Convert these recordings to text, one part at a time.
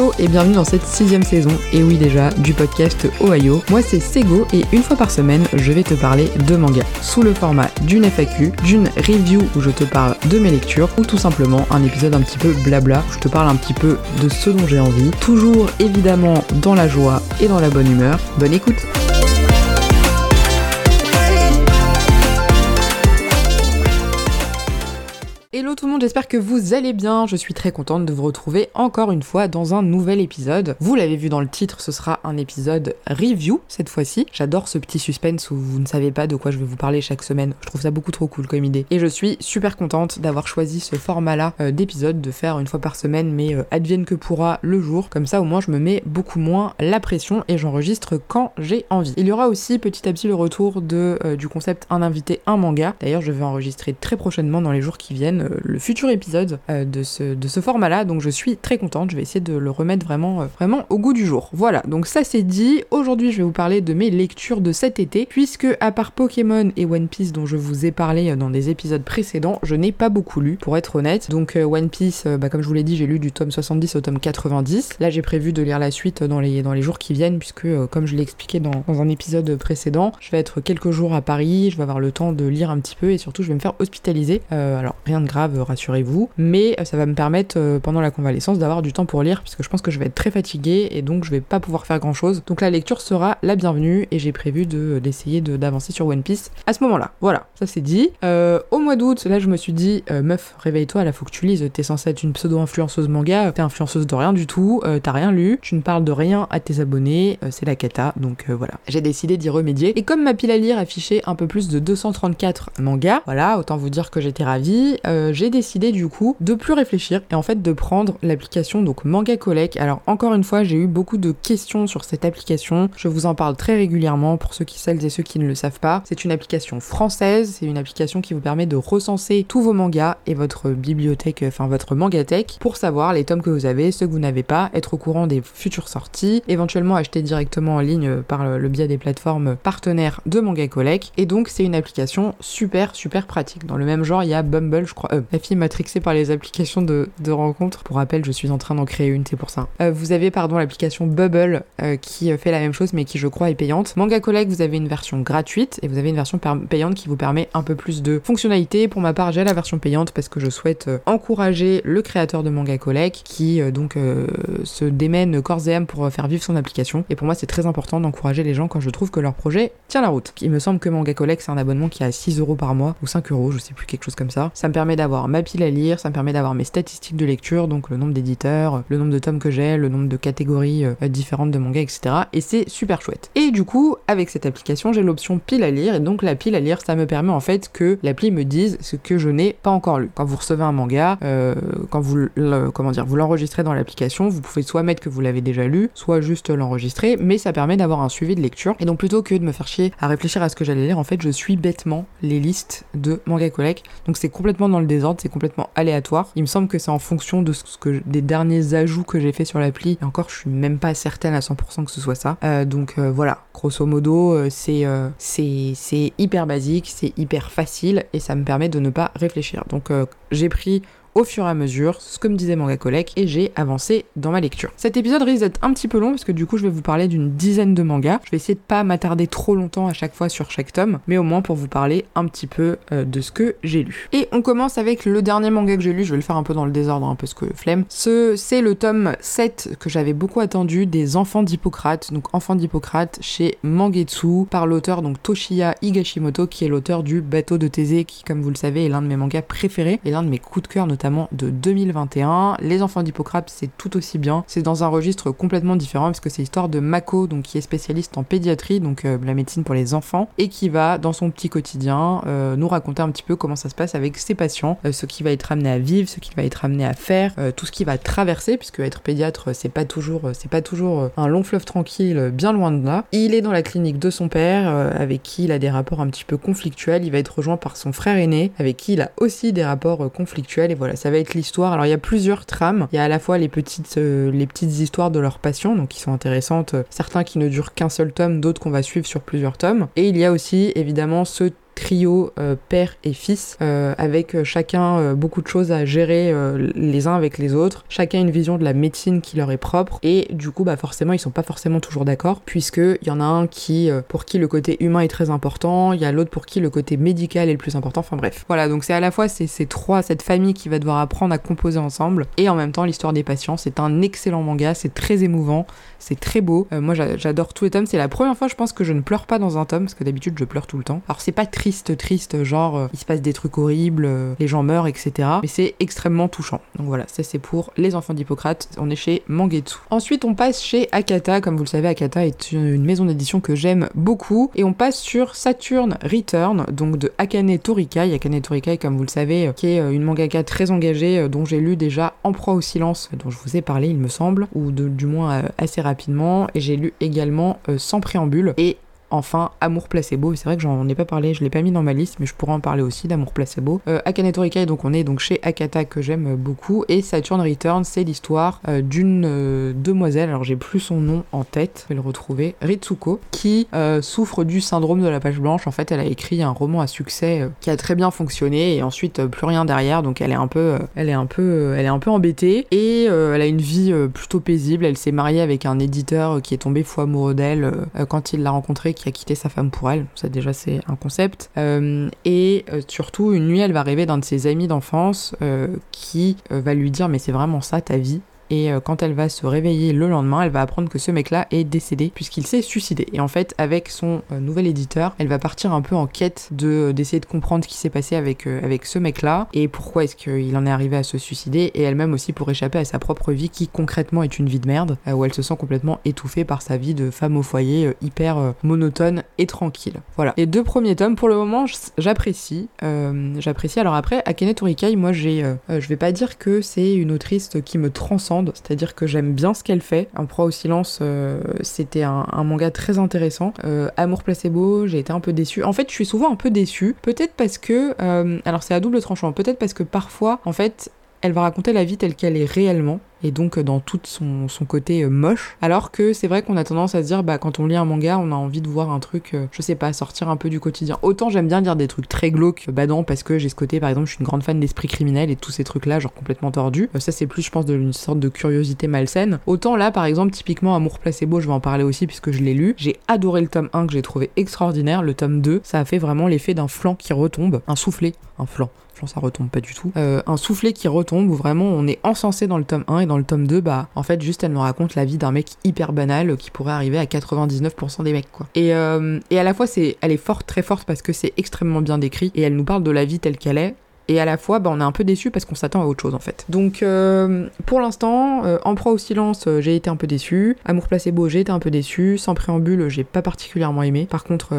Hello et bienvenue dans cette sixième saison, et oui déjà, du podcast Ohio. Moi c'est Sego et une fois par semaine, je vais te parler de manga, sous le format d'une FAQ, d'une review où je te parle de mes lectures, ou tout simplement un épisode un petit peu blabla, où je te parle un petit peu de ce dont j'ai envie, toujours évidemment dans la joie et dans la bonne humeur. Bonne écoute Hello tout le monde, j'espère que vous allez bien. Je suis très contente de vous retrouver encore une fois dans un nouvel épisode. Vous l'avez vu dans le titre, ce sera un épisode review cette fois-ci. J'adore ce petit suspense où vous ne savez pas de quoi je vais vous parler chaque semaine. Je trouve ça beaucoup trop cool comme idée. Et je suis super contente d'avoir choisi ce format-là euh, d'épisode, de faire une fois par semaine, mais euh, advienne que pourra le jour. Comme ça, au moins, je me mets beaucoup moins la pression et j'enregistre quand j'ai envie. Il y aura aussi petit à petit le retour de, euh, du concept un invité, un manga. D'ailleurs, je vais enregistrer très prochainement dans les jours qui viennent le futur épisode euh, de ce, de ce format-là, donc je suis très contente, je vais essayer de le remettre vraiment, euh, vraiment au goût du jour. Voilà, donc ça c'est dit, aujourd'hui je vais vous parler de mes lectures de cet été, puisque à part Pokémon et One Piece dont je vous ai parlé dans des épisodes précédents, je n'ai pas beaucoup lu, pour être honnête. Donc One Piece, bah, comme je vous l'ai dit, j'ai lu du tome 70 au tome 90. Là j'ai prévu de lire la suite dans les, dans les jours qui viennent, puisque comme je l'ai expliqué dans, dans un épisode précédent, je vais être quelques jours à Paris, je vais avoir le temps de lire un petit peu et surtout je vais me faire hospitaliser. alors rien de grave, rassurez-vous, mais euh, ça va me permettre euh, pendant la convalescence d'avoir du temps pour lire, puisque je pense que je vais être très fatiguée et donc je vais pas pouvoir faire grand chose. Donc la lecture sera la bienvenue et j'ai prévu de d'essayer d'avancer sur One Piece à ce moment-là. Voilà, ça c'est dit. Euh, au mois d'août, là je me suis dit, meuf, réveille-toi, là faut que tu lises, t'es censée être une pseudo-influenceuse manga, t'es influenceuse de rien du tout, t'as rien lu, tu ne parles de rien à tes abonnés, c'est la cata, donc voilà. J'ai décidé d'y remédier. Et comme ma pile à lire affichait un peu plus de 234 mangas, voilà, autant vous dire que j'étais ravie, j'ai décidé du coup de plus réfléchir et en fait de prendre l'application donc Manga Collect. Alors encore une fois, j'ai eu beaucoup de questions sur cette application. Je vous en parle très régulièrement pour ceux qui celles et ceux qui ne le savent pas. C'est une application française, c'est une application qui vous permet de recenser tous vos mangas et votre bibliothèque, enfin votre mangathèque pour savoir les tomes que vous avez, ceux que vous n'avez pas, être au courant des futures sorties, éventuellement acheter directement en ligne par le biais des plateformes partenaires de Manga Collect. Et donc c'est une application super super pratique. Dans le même genre, il y a Bumble, je crois, euh, la fille matrixée par les applications de, de rencontres. Pour rappel, je suis en train d'en créer une, c'est pour ça. Euh, vous avez, pardon, l'application Bubble euh, qui fait la même chose, mais qui, je crois, est payante. Manga Collect, vous avez une version gratuite et vous avez une version payante qui vous permet un peu plus de fonctionnalités. Pour ma part, j'ai la version payante parce que je souhaite euh, encourager le créateur de Manga Collect qui, donc, se démène corps et âme pour faire vivre son application. Et pour moi, c'est très important d'encourager les gens quand je trouve que leur projet tient la route. Il me semble que Manga Collect, c'est un abonnement qui a 6 euros par mois ou 5 euros, je sais plus, quelque chose comme ça. Ça me permet d'avoir ma pile à lire, ça me permet d'avoir mes statistiques de lecture, donc le nombre d'éditeurs, le nombre de tomes que j'ai, le nombre de catégories euh, différentes de mangas, etc. Et c'est super chouette. Et du coup, avec cette application, j'ai l'option pile à lire, et donc la pile à lire, ça me permet en fait que l'appli me dise ce que je n'ai pas encore lu. Quand vous recevez un manga, euh, quand vous vous l'enregistrez dans l'application, vous pouvez soit mettre que vous l'avez déjà lu, soit juste l'enregistrer, mais ça permet d'avoir un suivi de lecture. Et donc plutôt que de me faire chier à réfléchir à ce que j'allais lire, en fait, je suis bêtement les listes de manga collect. Donc c'est complètement dans le désordre, c'est complètement aléatoire. Il me semble que c'est en fonction de ce que des derniers ajouts que j'ai fait sur l'appli. Et encore, je suis même pas certaine à 100% que ce soit ça. Euh, donc euh, voilà, grosso modo, euh, c'est c'est hyper basique, c'est hyper facile et ça me permet de ne pas réfléchir. Donc j'ai pris au fur et à mesure, ce que me disait Manga Collect, et j'ai avancé dans ma lecture. Cet épisode risque d'être un petit peu long parce que du coup je vais vous parler d'une dizaine de mangas. Je vais essayer de pas m'attarder trop longtemps à chaque fois sur chaque tome, mais au moins pour vous parler un petit peu euh, de ce que j'ai lu. Et on commence avec le dernier manga que j'ai lu, je vais le faire un peu dans le désordre, un peu ce que flemme. Ce, c'est le tome 7 que j'avais beaucoup attendu des Enfants d'Hippocrate, donc Enfants d'Hippocrate chez Mangetsu, par l'auteur donc Toshiya Higashimoto, qui est l'auteur du Bateau de Thésée, qui comme vous le savez est l'un de mes mangas préférés et l'un de mes coups de cœur notamment de 2021. Les enfants d'Hippocrate, c'est tout aussi bien. C'est dans un registre complètement différent parce que c'est l'histoire de Mako, donc qui est spécialiste en pédiatrie, donc euh, la médecine pour les enfants, et qui va dans son petit quotidien euh, nous raconter un petit peu comment ça se passe avec ses patients, euh, ce qui va être amené à vivre, ce qu'il va être amené à faire, tout ce qui va traverser, puisque être pédiatre, c'est pas toujours, c'est pas toujours un long fleuve tranquille, bien loin de là. Il est dans la clinique de son père, avec qui il a des rapports un petit peu conflictuels. Il va être rejoint par son frère aîné, avec qui il a aussi des rapports conflictuels, et voilà, ça va être l'histoire. Alors il y a plusieurs trames. Il y a à la fois les petites, euh, histoires de leurs patients, donc qui sont intéressantes. Certains qui ne durent qu'un seul tome, d'autres qu'on va suivre sur plusieurs tomes. Et il y a aussi évidemment ce trio père et fils, avec chacun beaucoup de choses à gérer les uns avec les autres, chacun une vision de la médecine qui leur est propre, et du coup, bah forcément, ils sont pas forcément toujours d'accord, puisque il y en a un qui, pour qui le côté humain est très important, il y a l'autre pour qui le côté médical est le plus important, enfin bref. Voilà, donc c'est à la fois ces trois, cette famille qui va devoir apprendre à composer ensemble, et en même temps l'histoire des patients. C'est un excellent manga, c'est très émouvant, c'est très beau. Euh, moi j'adore tous les tomes, c'est la première fois je pense que je ne pleure pas dans un tome, parce que d'habitude je pleure tout le temps. Alors c'est pas triste, triste, genre euh, il se passe des trucs horribles, euh, les gens meurent, etc. Mais c'est extrêmement touchant. Donc voilà, ça c'est pour les enfants d'Hippocrate, on est chez Mangetsu. Ensuite on passe chez Akata, comme vous le savez Akata est une maison d'édition que j'aime beaucoup, et on passe sur Saturn Return, donc de Akane Torikai. Akane Torikai, comme vous le savez, qui est une mangaka très engagée, dont j'ai lu déjà En proie au silence, dont je vous ai parlé il me semble, ou du moins assez rapidement et j'ai lu également euh, Sans préambule. Et Enfin, Amour Placebo, c'est vrai que j'en ai pas parlé, je l'ai pas mis dans ma liste, mais je pourrais en parler aussi d'Amour Placebo. Euh, Akane Torikai, donc on est donc chez Akata que j'aime beaucoup, et Saturn Return, c'est l'histoire euh, d'une euh, demoiselle, alors j'ai plus son nom en tête, je vais le retrouver, Ritsuko, qui souffre du syndrome de la page blanche. En fait, elle a écrit un roman à succès qui a très bien fonctionné, et ensuite plus rien derrière, donc elle est un peu, elle est un peu, elle est un peu embêtée, et elle a une vie plutôt paisible. Elle s'est mariée avec un éditeur qui est tombé fou amoureux d'elle quand il l'a rencontrée qui a quitté sa femme pour elle. Ça déjà c'est un concept. Euh, et euh, surtout une nuit elle va rêver d'un de ses amis d'enfance euh, qui va lui dire mais c'est vraiment ça ta vie et euh, quand elle va se réveiller le lendemain, elle va apprendre que ce mec-là est décédé puisqu'il s'est suicidé. Et en fait, avec son euh, nouvel éditeur, elle va partir un peu en quête de euh, d'essayer de comprendre ce qui s'est passé avec avec ce mec-là et pourquoi est-ce qu'il en est arrivé à se suicider et elle-même aussi pour échapper à sa propre vie qui concrètement est une vie de merde où elle se sent complètement étouffée par sa vie de femme au foyer hyper monotone et tranquille. Voilà. Les deux premiers tomes pour le moment, j'apprécie. j'apprécie. Alors après, Akene Torikai, moi j'ai, je vais pas dire que c'est une autrice qui me transcende c'est-à-dire que j'aime bien ce qu'elle fait. En proie au silence, euh, c'était un, manga très intéressant. Euh, Amour placebo, j'ai été un peu déçue. En fait, je suis souvent un peu déçue. Peut-être parce que, euh, alors c'est à double tranchant. Peut-être parce que parfois, en fait, elle va raconter la vie telle qu'elle est réellement et donc euh, dans tout son, côté euh, moche. Alors que c'est vrai qu'on a tendance à se dire, bah quand on lit un manga, on a envie de voir un truc, euh, je sais pas, sortir un peu du quotidien. Autant j'aime bien lire des trucs très glauques, badants, parce que j'ai ce côté, par exemple, je suis une grande fan d'esprit criminel et tous ces trucs-là, genre complètement tordus. ça c'est plus, je pense, d'une sorte de curiosité malsaine. Autant là, par exemple, typiquement Amour placebo, je vais en parler aussi puisque je l'ai lu. J'ai adoré le tome 1 que j'ai trouvé extraordinaire. Le tome 2, ça a fait vraiment l'effet d'un flanc qui retombe, un soufflet, un flanc ça retombe pas du tout. Euh, un soufflet qui retombe où vraiment on est encensé dans le tome 1 et dans le tome 2, bah en fait juste elle nous raconte la vie d'un mec hyper banal qui pourrait arriver à 99% des mecs quoi. Et, euh, et à la fois c'est, elle est forte, très forte parce que c'est extrêmement bien décrit et elle nous parle de la vie telle qu'elle est et à la fois bah, on est un peu déçu parce qu'on s'attend à autre chose en fait. Donc euh, pour l'instant, euh, En proie au silence, euh, j'ai été un peu déçu. Amour placebo, j'ai été un peu déçu. Sans préambule, j'ai pas particulièrement aimé. Par contre,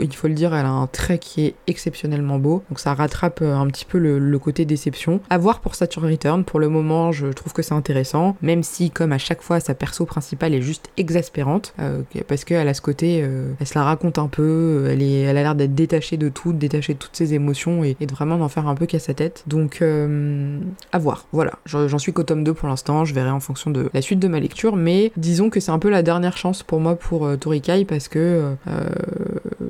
il faut le dire, elle a un trait qui est exceptionnellement beau. Donc ça rattrape un petit peu le, côté déception. À voir pour Saturn Return, pour le moment, je trouve que c'est intéressant. Même si, comme à chaque fois, sa perso principale est juste exaspérante. parce qu'elle a ce côté, elle se la raconte un peu, elle, est, elle a l'air d'être détachée de tout, détachée de toutes ses émotions et, de vraiment d'en faire un peu sa tête. Donc, euh, à voir. Voilà. J'en suis qu'au tome 2 pour l'instant. Je verrai en fonction de la suite de ma lecture. Mais disons que c'est un peu la dernière chance pour moi pour euh, Torikai parce que euh,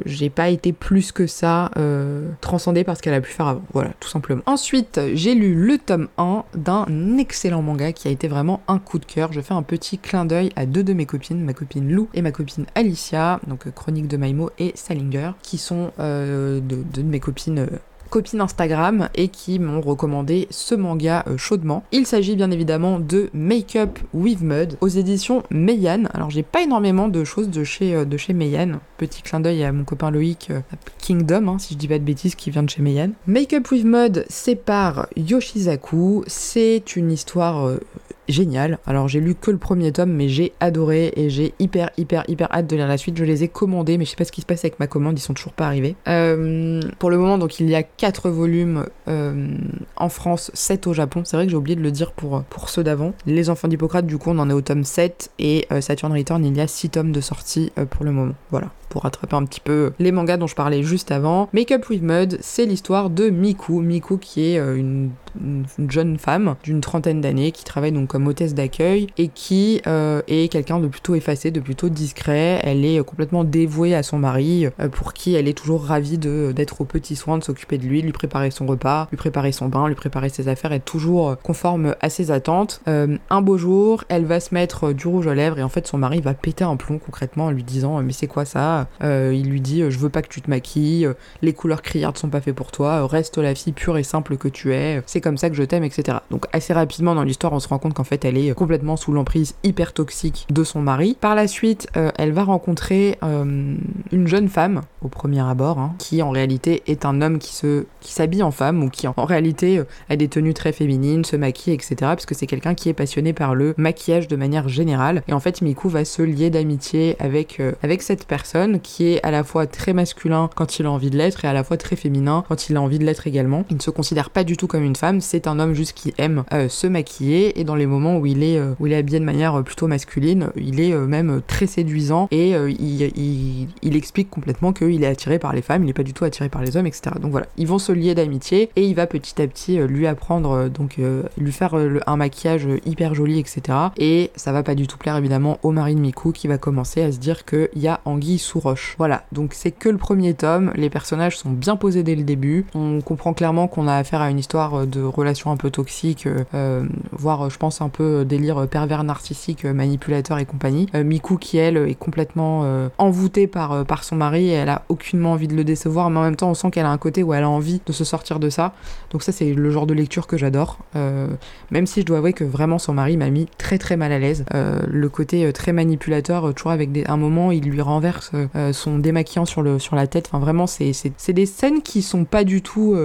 j'ai pas été plus que ça euh, transcendée par ce qu'elle a pu faire avant. Voilà, tout simplement. Ensuite, j'ai lu le tome 1 d'un excellent manga qui a été vraiment un coup de cœur. Je fais un petit clin d'œil à deux de mes copines, ma copine Lou et ma copine Alicia, donc Chronique de Maimo et Salinger, qui sont deux de mes copines copines Instagram et qui m'ont recommandé ce manga euh, chaudement. Il s'agit bien évidemment de Make Up with Mud aux éditions Meian. Alors j'ai pas énormément de choses de chez, euh, de chez Meian. Petit clin d'œil à mon copain Loïc euh, Kingdom, hein, si je dis pas de bêtises, qui vient de chez Meian. Make Up with Mud, c'est par Yoshizaku. C'est une histoire génial. Alors j'ai lu que le premier tome, mais j'ai adoré et j'ai hyper hyper hyper hâte de lire la suite. Je les ai commandés, mais je sais pas ce qui se passe avec ma commande, ils sont toujours pas arrivés. Euh, pour le moment, donc il y a 4 volumes euh, en France, 7 au Japon. C'est vrai que j'ai oublié de le dire pour, pour ceux d'avant. Les enfants d'Hippocrate, du coup, on en est au tome 7 et euh, Saturn Return, il y a 6 tomes de sortie pour le moment. Voilà pour rattraper un petit peu les mangas dont je parlais juste avant. Make Up with Mud, c'est l'histoire de Miku. Miku qui est une une jeune femme d'une trentaine d'années qui travaille donc comme hôtesse d'accueil et qui euh, est quelqu'un de plutôt effacé, de plutôt discret. Elle est complètement dévouée à son mari, euh, pour qui elle est toujours ravie d'être aux petits soins, de s'occuper de lui, lui préparer son repas, lui préparer son bain, lui préparer ses affaires, être toujours conforme à ses attentes. un beau jour, elle va se mettre du rouge aux lèvres et en fait son mari va péter un plomb concrètement en lui disant mais c'est quoi ça? Il lui dit je veux pas que tu te maquilles, les couleurs criardes sont pas faites pour toi, reste la fille pure et simple que tu es, c'est comme ça que je t'aime, etc. Donc assez rapidement dans l'histoire, on se rend compte qu'en fait, elle est complètement sous l'emprise hyper toxique de son mari. Par la suite, euh, elle va rencontrer euh, une jeune femme au premier abord, hein, qui en réalité est un homme qui se qui s'habille en femme ou qui en, réalité euh, a des tenues très féminines, se maquille, etc. Parce que c'est quelqu'un qui est passionné par le maquillage de manière générale. Et en fait, Miku va se lier d'amitié avec avec cette personne qui est à la fois très masculin quand il a envie de l'être et à la fois très féminin quand il a envie de l'être également. Il ne se considère pas du tout comme une femme, c'est un homme juste qui aime euh, se maquiller et dans les moments où il est, euh, où il est habillé de manière euh, plutôt masculine, il est même très séduisant et il, il, explique complètement qu'il est attiré par les femmes, il n'est pas du tout attiré par les hommes, etc. Donc voilà, ils vont se lier d'amitié et il va petit à petit lui apprendre, donc lui faire un maquillage hyper joli, etc. Et ça va pas du tout plaire évidemment au mari de Miku qui va commencer à se dire qu'il y a anguille sous roche. Voilà, donc c'est que le premier tome, les personnages sont bien posés dès le début, on comprend clairement qu'on a affaire à une histoire de relation un peu toxique, euh, euh, voire je pense un peu délire pervers narcissique, manipulateur et compagnie. Euh, Miku qui elle est complètement envoûtée par, par son mari et elle a aucunement envie de le décevoir, mais en même temps on sent qu'elle a un côté où elle a envie de se sortir de ça. Donc ça c'est le genre de lecture que j'adore. même si je dois avouer que vraiment son mari m'a mis très très mal à l'aise. le côté très manipulateur, toujours avec des, un moment il lui renverse son démaquillant sur, le, sur la tête. Enfin vraiment c'est des scènes qui sont pas du tout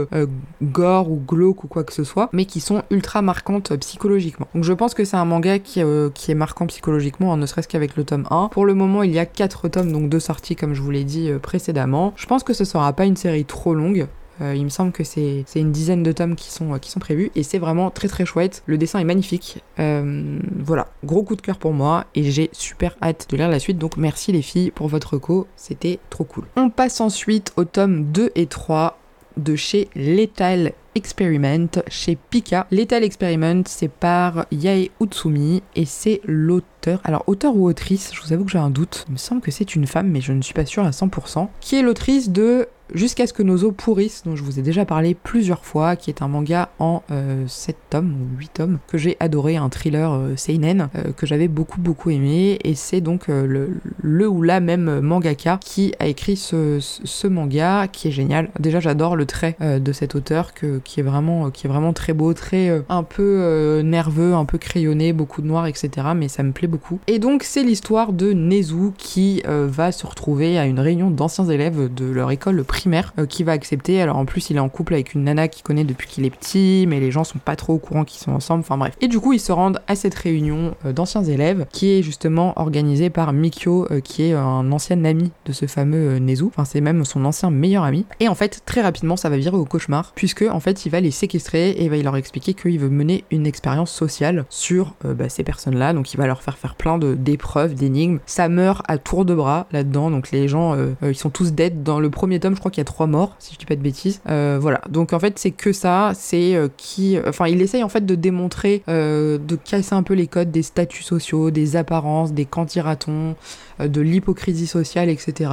gore ou glauque ou quoi que ce soit, mais qui sont ultra marquantes psychologiquement. Donc je pense que c'est un manga qui, euh, est marquant psychologiquement, ne serait-ce qu'avec le tome 1. Pour le moment, il y a 4 tomes, donc deux sorties comme je vous l'ai dit euh, précédemment. Je pense que ce sera pas une série trop longue. Euh, il me semble que c'est une dizaine de tomes qui sont, qui sont prévus et c'est vraiment très très chouette. Le dessin est magnifique. voilà, gros coup de cœur pour moi et j'ai super hâte de lire la suite. Donc merci les filles pour votre co, c'était trop cool. On passe ensuite au tome 2 et 3 de chez Lethal Experiment chez Pika. Lethal Experiment, c'est par Yae Utsumi et c'est l'auteur. Alors, auteur ou autrice, je vous avoue que j'ai un doute. Il me semble que c'est une femme, mais je ne suis pas sûre à 100%. Qui est l'autrice de Jusqu'à ce que nos os pourrissent, dont je vous ai déjà parlé plusieurs fois, qui est un manga en 7 euh, tomes ou 8 tomes, que j'ai adoré, un thriller euh, seinen, euh, que j'avais beaucoup beaucoup aimé, et c'est donc le, ou la même mangaka qui a écrit ce, manga, qui est génial. Déjà j'adore le trait de cet auteur, que, qui, est vraiment, qui est vraiment très beau, très un peu nerveux, un peu crayonné, beaucoup de noir, etc. Mais ça me plaît beaucoup. Et donc c'est l'histoire de Nezu qui va se retrouver à une réunion d'anciens élèves de leur école primaire euh, qui va accepter. Alors en plus, il est en couple avec une nana qu'il connaît depuis qu'il est petit, mais les gens sont pas trop au courant qu'ils sont ensemble. Enfin bref. Et du coup, ils se rendent à cette réunion euh, d'anciens élèves qui est justement organisée par Mikio, euh, qui est un ancien ami de ce fameux Nezu. Enfin, c'est même son ancien meilleur ami. Et en fait, très rapidement, ça va virer au cauchemar, puisque en fait, il va les séquestrer et il va leur expliquer qu'il veut mener une expérience sociale sur bah, ces personnes-là. Donc, il va leur faire faire plein d'épreuves, d'énigmes. Ça meurt à tour de bras là-dedans. Donc, les gens, ils sont tous dead. Dans le premier tome, je crois qu'il y a trois morts, si je dis pas de bêtises. Euh, voilà. Donc en fait, c'est que ça. C'est euh, qui. Enfin, il essaye en fait de démontrer, euh, de casser un peu les codes des statuts sociaux, des apparences, des cantiratons, de l'hypocrisie sociale, etc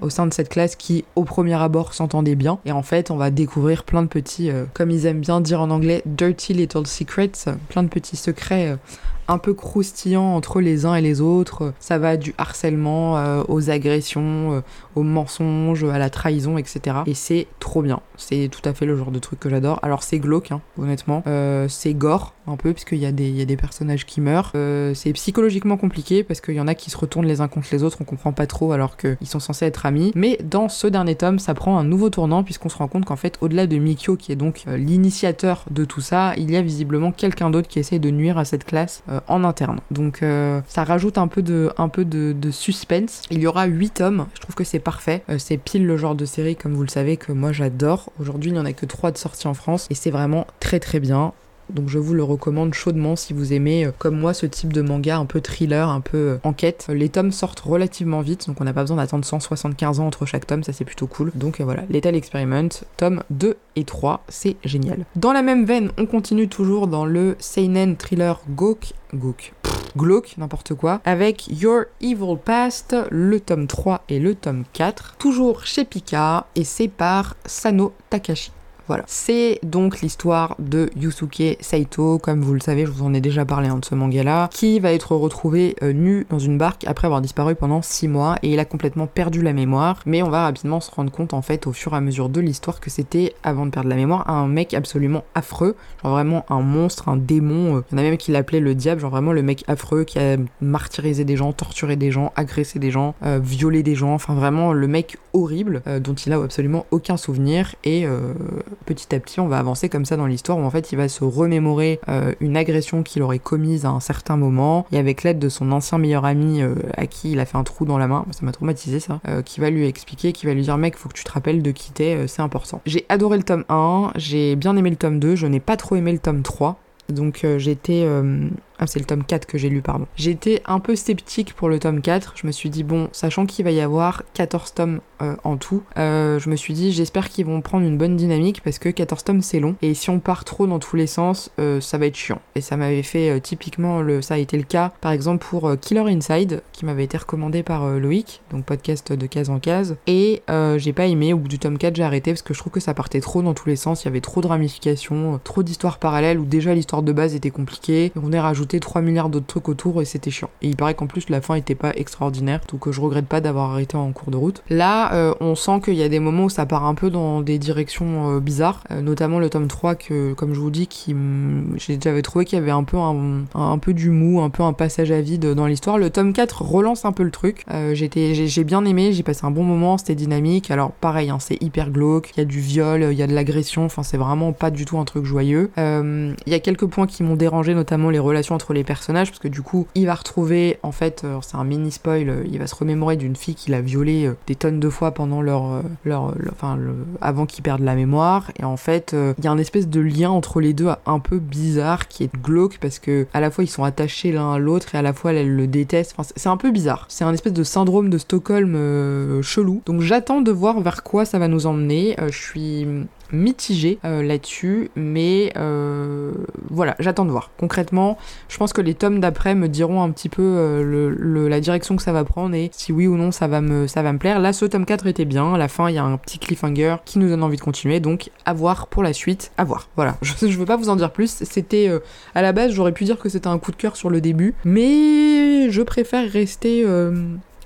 au sein de cette classe qui, au premier abord, s'entendait bien. Et en fait, on va découvrir plein de petits, comme ils aiment bien dire en anglais, dirty little secrets, plein de petits secrets un peu croustillants entre les uns et les autres. Ça va du harcèlement aux agressions, aux mensonges, à la trahison, etc. Et c'est trop bien. C'est tout à fait le genre de truc que j'adore. Alors c'est glauque, hein, honnêtement. Euh, c'est gore un peu, a des, y a des personnages qui meurent. Euh, c'est psychologiquement compliqué, parce qu'il y en a qui se retournent les uns contre les autres, on comprend pas trop alors qu'ils sont censés être amis. Mais dans ce dernier tome, ça prend un nouveau tournant, puisqu'on se rend compte qu'en fait, au-delà de Mikio, qui est donc euh, l'initiateur de tout ça, il y a visiblement quelqu'un d'autre qui essaye de nuire à cette classe en interne. Donc ça rajoute un peu de, un peu de, de suspense. Il y aura 8 tomes, je trouve que c'est parfait. c'est pile le genre de série, comme vous le savez, que moi j'adore. Aujourd'hui, il n'y en a que 3 de sorties en France et c'est vraiment très très bien. Donc je vous le recommande chaudement si vous aimez, euh, comme moi, ce type de manga un peu thriller, un peu euh, enquête. Les tomes sortent relativement vite, donc on n'a pas besoin d'attendre 175 ans entre chaque tome, ça c'est plutôt cool. Donc voilà, Lethal Experiment, tome 2 et 3, c'est génial. Dans la même veine, on continue toujours dans le seinen thriller Gok, Gok, glauque, n'importe quoi, avec Your Evil Past, le tome 3 et le tome 4, toujours chez Pika, et c'est par Sano Takashi. Voilà. C'est donc l'histoire de Yusuke Saito, comme vous le savez, je vous en ai déjà parlé hein, de ce manga-là, qui va être retrouvé euh, nu dans une barque après avoir disparu pendant 6 mois et il a complètement perdu la mémoire. Mais on va rapidement se rendre compte en fait au fur et à mesure de l'histoire que c'était, avant de perdre la mémoire, un mec absolument affreux, genre vraiment un monstre, un démon. Euh, il y en a même qui l'appelaient le diable, genre vraiment le mec affreux qui a martyrisé des gens, torturé des gens, agressé des gens, euh, violé des gens, enfin vraiment le mec horrible dont il a absolument aucun souvenir et petit à petit, on va avancer comme ça dans l'histoire où en fait il va se remémorer euh, une agression qu'il aurait commise à un certain moment et avec l'aide de son ancien meilleur ami euh, à qui il a fait un trou dans la main, ça m'a traumatisé ça, euh, qui va lui expliquer, qui va lui dire mec, faut que tu te rappelles de qui t'es, c'est important. J'ai adoré le tome 1, j'ai bien aimé le tome 2, je n'ai pas trop aimé le tome 3. Donc j'étais ah, c'est le tome 4 que j'ai lu, pardon. J'étais un peu sceptique pour le tome 4. Je me suis dit, bon, sachant qu'il va y avoir 14 tomes euh, en tout, euh, je me suis dit, j'espère qu'ils vont prendre une bonne dynamique parce que 14 tomes c'est long. Et si on part trop dans tous les sens, euh, ça va être chiant. Et ça m'avait fait typiquement, le, ça a été le cas, par exemple, pour Killer Inside, qui m'avait été recommandé par Loïc, donc podcast de case en case. Et j'ai pas aimé. Au bout du tome 4, j'ai arrêté parce que je trouve que ça partait trop dans tous les sens. Il y avait trop de ramifications, trop d'histoires parallèles où déjà l'histoire de base était compliquée. On est rajouté 3 milliards d'autres trucs autour et c'était chiant. Et il paraît qu'en plus la fin était pas extraordinaire, donc je regrette pas d'avoir arrêté en cours de route. Là, euh, on sent qu'il y a des moments où ça part un peu dans des directions euh, bizarres, euh, notamment le tome 3 que, comme je vous dis, qui j'avais trouvé qu'il y avait un peu un, un, peu du mou, un peu un passage à vide dans l'histoire. Le tome 4 relance un peu le truc. j'étais, j'ai bien aimé, j'ai passé un bon moment, c'était dynamique. Alors pareil, hein, c'est hyper glauque, il y a du viol, il y a de l'agression, enfin c'est vraiment pas du tout un truc joyeux. Il y a quelques points qui m'ont dérangé, notamment les relations entre les personnages, parce que du coup, il va retrouver, en fait, euh, c'est un mini spoil, euh, il va se remémorer d'une fille qu'il a violée euh, des tonnes de fois pendant leur, leur, enfin, le, avant qu'ils perdent la mémoire, et en fait, il y a un espèce de lien entre les deux un peu bizarre qui est glauque parce que à la fois ils sont attachés l'un à l'autre et à la fois elle, le déteste. Enfin, c'est un peu bizarre. C'est un espèce de syndrome de Stockholm chelou. Donc j'attends de voir vers quoi ça va nous emmener. je suis mitigé euh, là-dessus, mais euh, voilà, j'attends de voir. Concrètement, je pense que les tomes d'après me diront un petit peu euh, la direction que ça va prendre et si oui ou non ça va me, ça va me plaire. Là, ce tome 4 était bien, à la fin il y a un petit cliffhanger qui nous donne envie de continuer, donc à voir pour la suite, à voir. Voilà, je, je veux pas vous en dire plus, c'était à la base j'aurais pu dire que c'était un coup de cœur sur le début, mais je préfère rester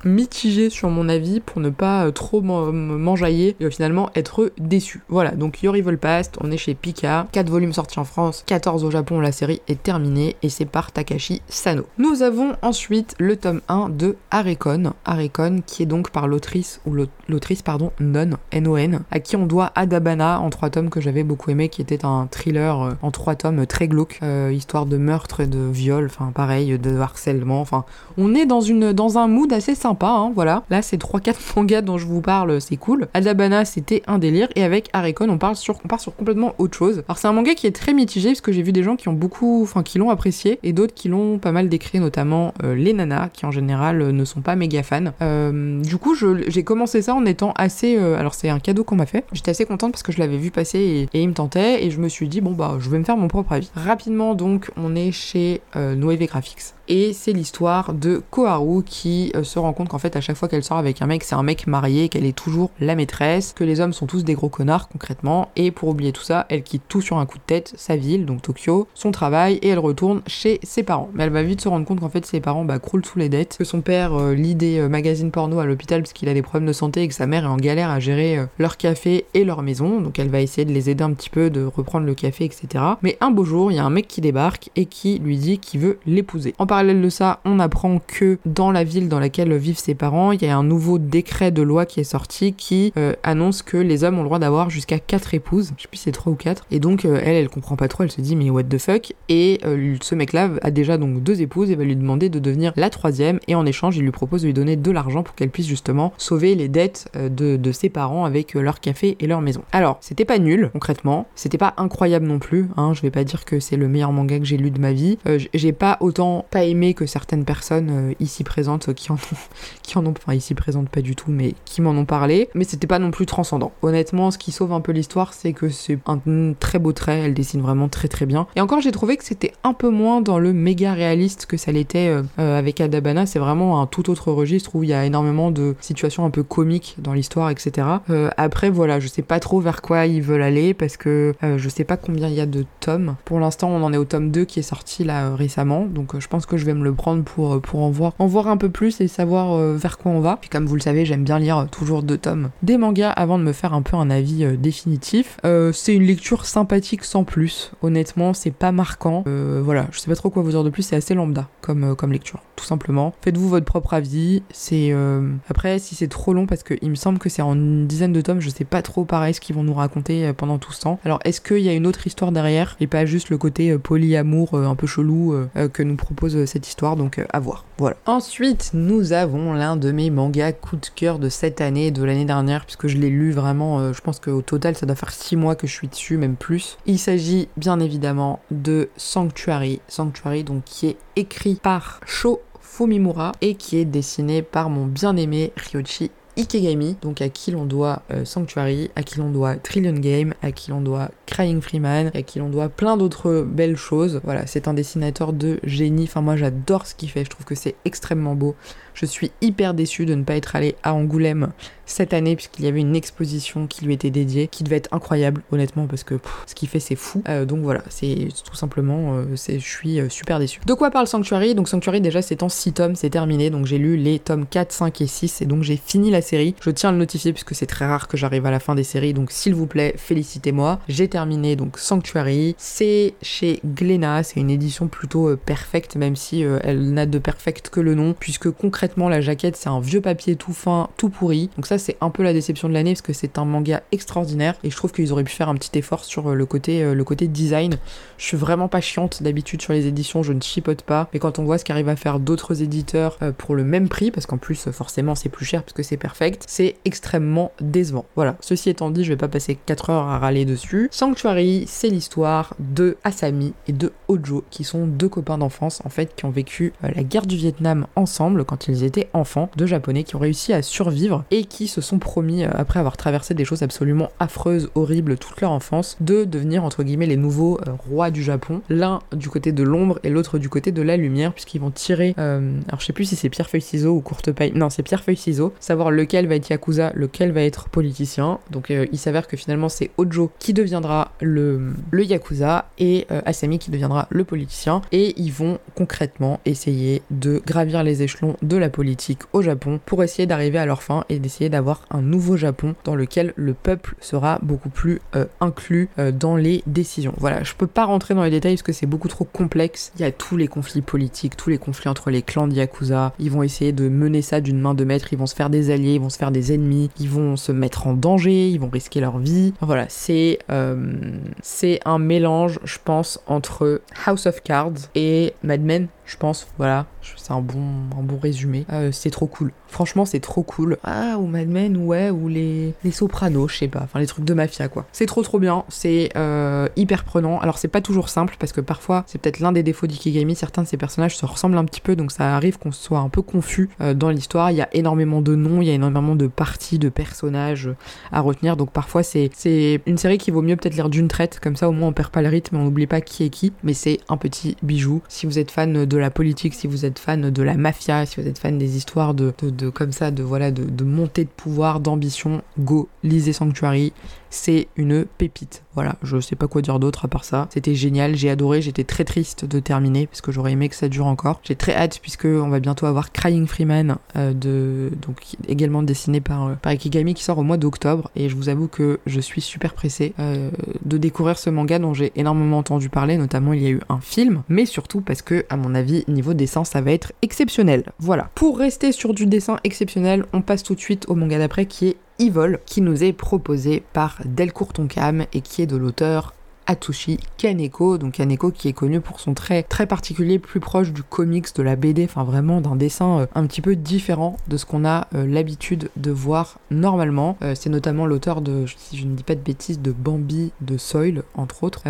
mitigé sur mon avis pour ne pas euh, trop m'enjailler et finalement être déçu. Voilà, donc Your Evil Past, on est chez Pika, 4 volumes sortis en France, 14 au Japon, la série est terminée et c'est par Takashi Sano. Nous avons ensuite le tome 1 de Arekon, Arekon qui est donc par l'autrice ou l'autrice pardon Non, N-O-N, à qui on doit Adabana en 3 tomes que j'avais beaucoup aimé qui était un thriller euh, en 3 tomes très glauque, euh, histoire de meurtre et de viol, enfin pareil, de harcèlement, enfin on est dans, une, dans un mood assez simple sympa, hein, voilà. Là, ces 3-4 mangas dont je vous parle, c'est cool. Adabana, c'était un délire. Et avec Arekon, on, parle sur, on part sur complètement autre chose. Alors, c'est un manga qui est très mitigé, parce que j'ai vu des gens qui ont beaucoup, enfin, qui l'ont apprécié, et d'autres qui l'ont pas mal décrit, notamment euh, les nanas, qui en général euh, ne sont pas méga fans. Euh, du coup, j'ai commencé ça en étant assez. alors, c'est un cadeau qu'on m'a fait. J'étais assez contente parce que je l'avais vu passer et, et, il me tentait, et je me suis dit, bon, bah, je vais me faire mon propre avis. Rapidement, donc, on est chez Noévé Graphics et c'est l'histoire de Koharu qui euh, se rend compte qu'en fait à chaque fois qu'elle sort avec un mec c'est un mec marié, qu'elle est toujours la maîtresse, que les hommes sont tous des gros connards concrètement et pour oublier tout ça elle quitte tout sur un coup de tête, sa ville donc Tokyo, son travail et elle retourne chez ses parents. Mais elle va vite se rendre compte qu'en fait ses parents bah, croulent sous les dettes, que son père euh, lit des euh, magazines porno à l'hôpital parce qu'il a des problèmes de santé et que sa mère est en galère à gérer leur café et leur maison donc elle va essayer de les aider un petit peu, de reprendre le café etc. Mais un beau jour il y a un mec qui débarque et qui lui dit qu'il veut l'épouser. Parallèle de ça, on apprend que dans la ville dans laquelle vivent ses parents, il y a un nouveau décret de loi qui est sorti qui euh, annonce que les hommes ont le droit d'avoir jusqu'à 4 épouses. Je sais plus si c'est 3 ou 4. Et donc euh, elle, elle comprend pas trop, elle se dit mais what the fuck? Et euh, ce mec-là a déjà donc deux épouses et va lui demander de devenir la troisième et en échange il lui propose de lui donner de l'argent pour qu'elle puisse justement sauver les dettes de, ses parents avec leur café et leur maison. Alors c'était pas nul concrètement, c'était pas incroyable non plus, hein, je vais pas dire que c'est le meilleur manga que j'ai lu de ma vie. j'ai pas autant pas aimé que certaines personnes ici présentes qui en ont, qui en ont, enfin ici présentes pas du tout, mais qui m'en ont parlé mais c'était pas non plus transcendant. Honnêtement, ce qui sauve un peu l'histoire, c'est que c'est un très beau trait, elle dessine vraiment très très bien. Et encore, j'ai trouvé que c'était un peu moins dans le méga réaliste que ça l'était euh, euh, avec Adabana, c'est vraiment un tout autre registre où il y a énormément de situations un peu comiques dans l'histoire, etc. Euh, après, voilà, je sais pas trop vers quoi ils veulent aller parce que je sais pas combien il y a de tomes. Pour l'instant, on en est au tome 2 qui est sorti là récemment, donc je pense que je vais me le prendre pour, pour en, voir, en voir un peu plus et savoir vers quoi on va. Puis comme vous le savez, j'aime bien lire toujours deux tomes des mangas avant de me faire un peu un avis euh, définitif. Euh, c'est une lecture sympathique sans plus. Honnêtement, c'est pas marquant. Euh, voilà, je sais pas trop quoi vous dire de plus, c'est assez lambda comme, comme lecture, tout simplement. Faites-vous votre propre avis. C'est Après, si c'est trop long, parce qu'il me semble que c'est en une dizaine de tomes, je sais pas trop pareil ce qu'ils vont nous raconter pendant tout ce temps. Alors, est-ce qu'il y a une autre histoire derrière et pas juste le côté polyamour un peu chelou que nous propose cette histoire Donc, à voir. Voilà. Ensuite, nous avons l'un de mes mangas coup de cœur de cette année, de l'année dernière puisque je l'ai lu vraiment, euh, je pense qu'au total ça doit faire 6 mois que je suis dessus, même plus. Il s'agit bien évidemment de Sanctuary, Sanctuary donc qui est écrit par Sho Fumimura et qui est dessiné par mon bien-aimé Ryochi Ikegami, donc à qui l'on doit euh, Sanctuary, à qui l'on doit Trillion Game, à qui l'on doit Crying Freeman, à qui l'on doit plein d'autres belles choses. Voilà, c'est un dessinateur de génie. Enfin, moi j'adore ce qu'il fait, je trouve que c'est extrêmement beau. Je suis hyper déçue de ne pas être allée à Angoulême cette année puisqu'il y avait une exposition qui lui était dédiée, qui devait être incroyable honnêtement parce que ce qu'il fait c'est fou. Euh, donc voilà, c'est tout simplement, euh, je suis euh, super déçue. De quoi parle Sanctuary? Donc Sanctuary déjà c'est en 6 tomes, c'est terminé, donc j'ai lu les tomes 4, 5 et 6 et donc j'ai fini la série. Je tiens à le notifier puisque c'est très rare que j'arrive à la fin des séries, donc s'il vous plaît félicitez-moi. J'ai terminé donc Sanctuary, c'est chez Glénat, c'est une édition plutôt perfecte même si elle n'a de perfect que le nom puisque concrètement la jaquette c'est un vieux papier tout fin, tout pourri. Donc ça c'est un peu la déception de l'année parce que c'est un manga extraordinaire et je trouve qu'ils auraient pu faire un petit effort sur euh, le côté, euh, le côté design. Je suis vraiment pas chiante d'habitude sur les éditions, je ne chipote pas, mais quand on voit ce qu'arrivent à faire d'autres éditeurs euh, pour le même prix, parce qu'en plus forcément c'est plus cher parce que c'est perfect, c'est extrêmement décevant. Voilà, ceci étant dit, je vais pas passer 4 heures à râler dessus. Sanctuary, c'est l'histoire de Asami et de Ojo, qui sont deux copains d'enfance en fait qui ont vécu la guerre du Vietnam ensemble quand ils étaient enfants, deux japonais qui ont réussi à survivre et qui se sont promis, euh, après avoir traversé des choses absolument affreuses, horribles toute leur enfance, de devenir entre guillemets les nouveaux euh, rois du Japon, l'un du côté de l'ombre et l'autre du côté de la lumière, puisqu'ils vont tirer, euh, alors je sais plus si c'est pierre feuille ciseaux ou courte paille, non c'est pierre feuille ciseaux, savoir lequel va être yakuza, lequel va être politicien. Donc il s'avère que finalement c'est Ojo qui deviendra le, le yakuza et Asami qui deviendra le politicien, et ils vont concrètement essayer de gravir les échelons de la politique au Japon pour essayer d'arriver à leur fin et d'essayer d'avoir un nouveau Japon dans lequel le peuple sera beaucoup plus euh, inclus euh, dans les décisions. Voilà, je peux pas rentrer dans les détails parce que c'est beaucoup trop complexe. Il y a tous les conflits politiques, tous les conflits entre les clans de Yakuza. Ils vont essayer de mener ça d'une main de maître, ils vont se faire des alliés, ils vont se faire des ennemis, ils vont se mettre en danger, ils vont risquer leur vie. Voilà, c'est euh, c'est un mélange, je pense, entre House of Cards et Mad Men, je pense. Voilà, c'est un bon, résumé. c'est trop cool. Franchement, c'est trop cool. Ah, ou Mad Men, ouais, ou les, les Sopranos, je sais pas. Enfin, les trucs de mafia, quoi. C'est trop trop bien. C'est euh, hyper prenant. Alors, c'est pas toujours simple parce que parfois, c'est peut-être l'un des défauts d'Ikigami. Certains de ces personnages se ressemblent un petit peu, donc ça arrive qu'on soit un peu confus euh, dans l'histoire. Il y a énormément de noms, il y a énormément de parties, de personnages à retenir. Donc, parfois, c'est une série qui vaut mieux peut-être lire d'une traite. Comme ça, au moins, on perd pas le rythme, on n'oublie pas qui est qui. Mais c'est un petit bijou. Si vous êtes fan de la politique, si vous êtes fan de la mafia, si vous êtes fan des histoires de, de, comme ça, de voilà, de, de montée de pouvoir, d'ambition, go, lisez Sanctuary c'est une pépite. Voilà, je sais pas quoi dire d'autre à part ça. C'était génial, j'ai adoré, j'étais très triste de terminer parce que j'aurais aimé que ça dure encore. J'ai très hâte puisque on va bientôt avoir Crying Freeman euh, de donc également dessiné par euh, par Ikigami qui sort au mois d'octobre et je vous avoue que je suis super pressée euh, de découvrir ce manga dont j'ai énormément entendu parler, notamment il y a eu un film, mais surtout parce que à mon avis niveau dessin ça va être exceptionnel. Voilà. Pour rester sur du dessin exceptionnel, on passe tout de suite au manga d'après qui est Evil, qui nous est proposé par Delcourt Tonkam et qui est de l'auteur Atushi Kaneko, donc Kaneko qui est connu pour son trait très particulier, plus proche du comics, de la BD, enfin vraiment d'un dessin euh, un petit peu différent de ce qu'on a euh, l'habitude de voir normalement. Euh, c'est notamment l'auteur de, si je ne dis pas de bêtises, de Bambi, de Soil, entre autres.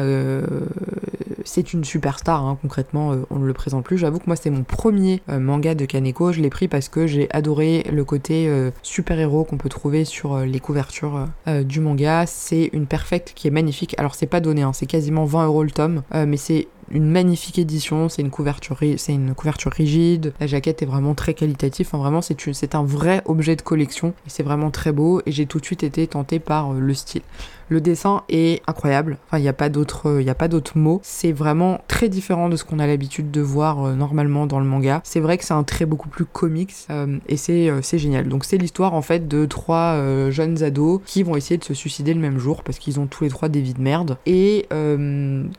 C'est une superstar, hein, concrètement, on ne le présente plus. J'avoue que moi c'est mon premier manga de Kaneko, je l'ai pris parce que j'ai adoré le côté super-héros qu'on peut trouver sur les couvertures du manga. C'est une perfecte qui est magnifique. Alors c'est pas donné, hein, c'est quasiment 20 euros le tome, euh, mais c'est une magnifique édition, c'est une couverture rigide, la jaquette est vraiment très qualitative, enfin vraiment c'est un vrai objet de collection c'est vraiment très beau et j'ai tout de suite été tentée par euh, le style. Le dessin est incroyable. Il n'y a pas d'autres, il mots. C'est vraiment très différent de ce qu'on a l'habitude de voir euh, normalement dans le manga. C'est vrai que c'est un trait beaucoup plus comics euh, et c'est, c'est génial. Donc c'est l'histoire en fait de trois jeunes ados qui vont essayer de se suicider le même jour parce qu'ils ont tous les trois des vies de merde et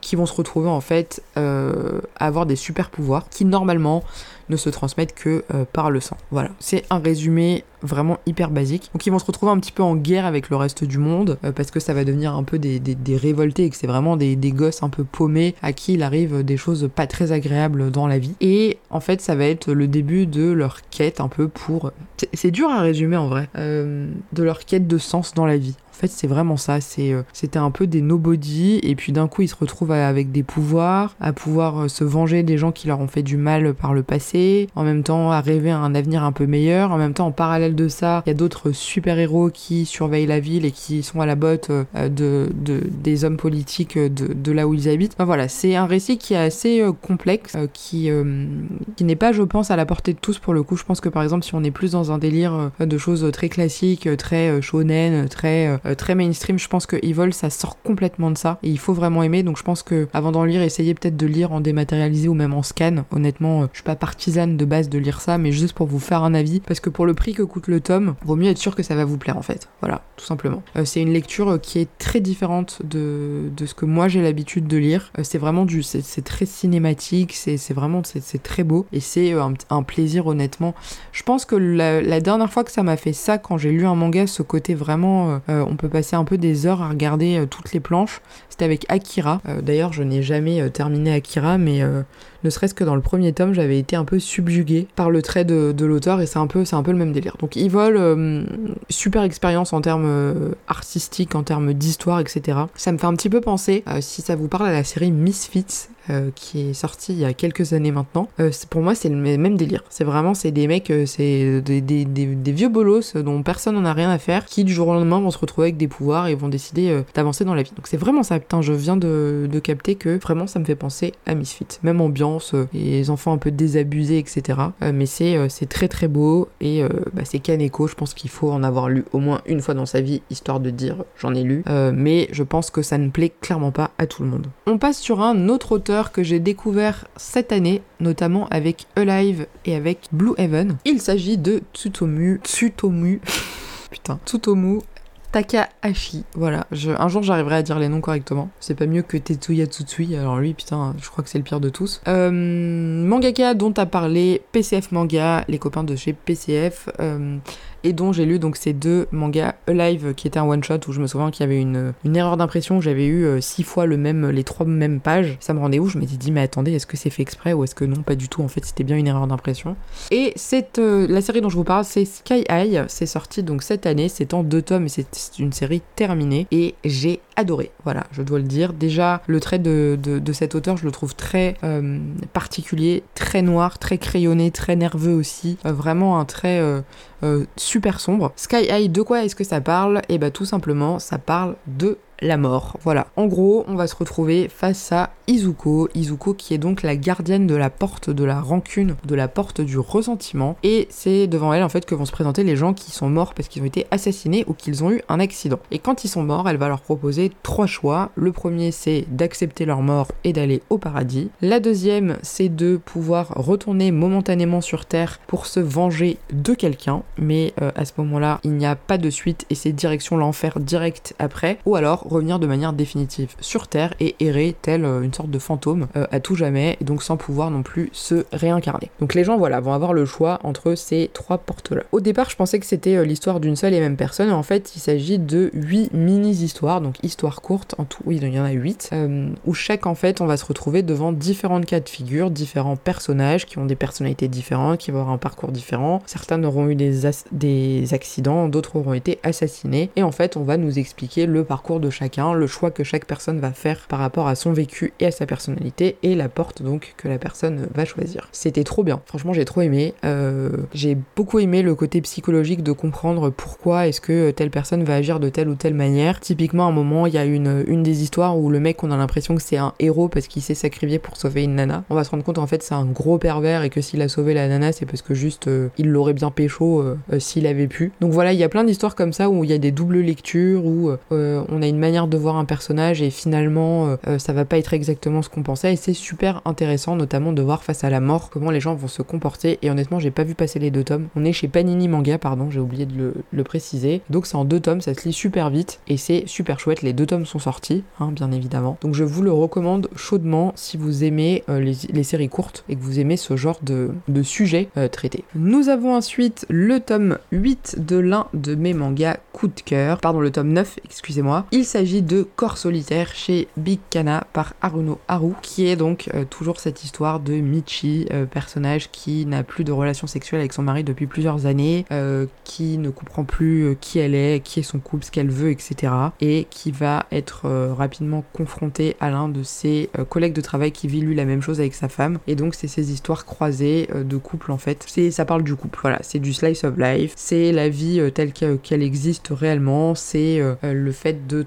qui vont se retrouver en fait à avoir des super pouvoirs qui normalement ne se transmettent que euh, par le sang. Voilà, c'est un résumé vraiment hyper basique. Donc ils vont se retrouver un petit peu en guerre avec le reste du monde euh, parce que ça va devenir un peu des, révoltés et que c'est vraiment des, gosses un peu paumés à qui il arrive des choses pas très agréables dans la vie. Et en fait ça va être le début de leur quête un peu pour... C'est dur à résumer en vrai. Euh, de leur quête de sens dans la vie fait, c'est vraiment ça. C'est, euh, c'était un peu des nobody, et puis d'un coup, ils se retrouvent avec des pouvoirs, à pouvoir euh, se venger des gens qui leur ont fait du mal par le passé, en même temps à rêver à un avenir un peu meilleur. En même temps, en parallèle de ça, il y a d'autres super-héros qui surveillent la ville et qui sont à la botte euh, de, de des hommes politiques de, de, là où ils habitent. Enfin, voilà, c'est un récit qui est assez complexe, qui, qui n'est pas, je pense, à la portée de tous pour le coup. Je pense que par exemple, si on est plus dans un délire de choses très classiques, très shonen, très euh, très mainstream. Je pense que Evil, ça sort complètement de ça. Et il faut vraiment aimer. Donc je pense que avant d'en lire, essayez peut-être de lire en dématérialisé ou même en scan. Honnêtement, euh, je suis pas partisane de base de lire ça, mais juste pour vous faire un avis. Parce que pour le prix que coûte le tome, vaut mieux être sûr que ça va vous plaire en fait. Voilà, tout simplement. Euh, c'est une lecture qui est très différente de, de ce que moi j'ai l'habitude de lire. c'est vraiment du. C'est très cinématique, c'est vraiment. C'est très beau. Et c'est un, plaisir honnêtement. Je pense que la, la, dernière fois que ça m'a fait ça, quand j'ai lu un manga, ce côté vraiment. On peut passer un peu des heures à regarder euh, toutes les planches. C'était avec Akira. Euh, d'ailleurs, je n'ai jamais euh, terminé Akira, mais ne serait-ce que dans le premier tome, j'avais été un peu subjuguée par le trait de, l'auteur et c'est un, peu, le même délire. Donc Evil, super expérience en termes artistiques, en termes d'histoire, etc. Ça me fait un petit peu penser, si ça vous parle, à la série Misfits, qui est sortie il y a quelques années maintenant. pour moi, c'est le même délire. C'est vraiment, c'est des mecs, c'est des, vieux bolos dont personne n'en a rien à faire, qui du jour au lendemain vont se retrouver avec des pouvoirs et vont décider d'avancer dans la vie. Donc c'est vraiment ça. Putain, je viens de, capter que vraiment ça me fait penser à Misfits. Même ambiance, euh, les enfants un peu désabusés, etc. Euh, mais c'est euh, c'est très très beau et bah, c'est Kaneko. Je pense qu'il faut en avoir lu au moins une fois dans sa vie, histoire de dire j'en ai lu. mais je pense que ça ne plaît clairement pas à tout le monde. On passe sur un autre auteur que j'ai découvert cette année, notamment avec Alive et avec Blue Heaven. Il s'agit de Tsutomu. Tsutomu. Putain, Tsutomu Takahashi. Voilà, un jour j'arriverai à dire les noms correctement. C'est pas mieux que Tetsuya Tsutsui, alors lui, putain, je crois que c'est le pire de tous. Euh, mangaka dont a parlé PCF Manga, les copains de chez PCF. Euh, et dont j'ai lu donc ces deux mangas Alive qui était un one shot où je me souviens qu'il y avait une, erreur d'impression j'avais eu euh, six fois le même les trois mêmes pages. Ça me rendait où je m'étais dit mais attendez est-ce que c'est fait exprès ou est-ce que non pas du tout en fait c'était bien une erreur d'impression. Et cette euh, la série dont je vous parle c'est Sky High c'est sorti donc cette année c'est en deux tomes et c'est une série terminée et j'ai voilà je dois le dire. Déjà le trait de, de, cet auteur je le trouve très euh, particulier très noir très crayonné très nerveux aussi. Vraiment un trait super sombre. Sky High, de quoi est-ce que ça parle? Et eh bah tout simplement, ça parle de la mort. Voilà. En gros, on va se retrouver face à Izuko. Izuko qui est donc la gardienne de la porte de la rancune, de la porte du ressentiment. Et c'est devant elle en fait que vont se présenter les gens qui sont morts parce qu'ils ont été assassinés ou qu'ils ont eu un accident. Et quand ils sont morts, elle va leur proposer trois choix. Le premier c'est d'accepter leur mort et d'aller au paradis. La deuxième c'est de pouvoir retourner momentanément sur Terre pour se venger de quelqu'un. Mais euh, à ce moment-là, il n'y a pas de suite et c'est direction l'enfer direct après. Ou alors revenir de manière définitive sur Terre et errer tel euh, une sorte de fantôme euh, à tout jamais, et donc sans pouvoir non plus se réincarner. Donc les gens, voilà, vont avoir le choix entre ces trois portes-là. Au départ, je pensais que c'était euh, l'histoire d'une seule et même personne, en fait, il s'agit de huit mini-histoires, donc histoires courtes, en tout, oui, il y en a huit, où chaque, en fait, on va se retrouver devant différentes cas de figure, différents personnages qui ont des personnalités différentes, qui vont avoir un parcours différent. Certains auront eu des, des accidents, d'autres auront été assassinés, et en fait, on va nous expliquer le parcours de chacun, le choix que chaque personne va faire par rapport à son vécu et à sa personnalité et la porte donc que la personne va choisir. C'était trop bien, franchement j'ai trop aimé. Euh, j'ai beaucoup aimé le côté psychologique de comprendre pourquoi est-ce que telle personne va agir de telle ou telle manière. Typiquement à un moment il y a une, une des histoires où le mec on a l'impression que c'est un héros parce qu'il s'est sacrifié pour sauver une nana. On va se rendre compte en fait c'est un gros pervers et que s'il a sauvé la nana c'est parce que juste euh, il l'aurait bien pécho euh, s'il avait pu. Donc voilà il y a plein d'histoires comme ça où il y a des doubles lectures où on a une manière de voir un personnage et finalement ça va pas être exactement ce qu'on pensait et c'est super intéressant notamment de voir face à la mort comment les gens vont se comporter et honnêtement j'ai pas vu passer les deux tomes. On est chez Panini Manga pardon j'ai oublié de le, préciser. Donc c'est en deux tomes, ça se lit super vite et c'est super chouette. Les deux tomes sont sortis hein, bien évidemment. Donc je vous le recommande chaudement si vous aimez euh, les, séries courtes et que vous aimez ce genre de, de sujet euh, traité. Nous avons ensuite le tome 8 de l'un de mes mangas coup de cœur, pardon le tome 9 excusez-moi. Il s'agit de Corps solitaire chez Big Kana par Haruno Haru, qui est donc euh, toujours cette histoire de Michi, euh, personnage qui n'a plus de relation sexuelle avec son mari depuis plusieurs années, euh, qui ne comprend plus qui elle est, qui est son couple, ce qu'elle veut, etc. Et qui va être rapidement confronté à l'un de ses collègues de travail qui vit lui la même chose avec sa femme. Et donc c'est ces histoires croisées de couple en fait. C'est ça parle du couple, voilà, c'est du slice of life, c'est la vie telle qu'elle existe réellement, c'est le fait de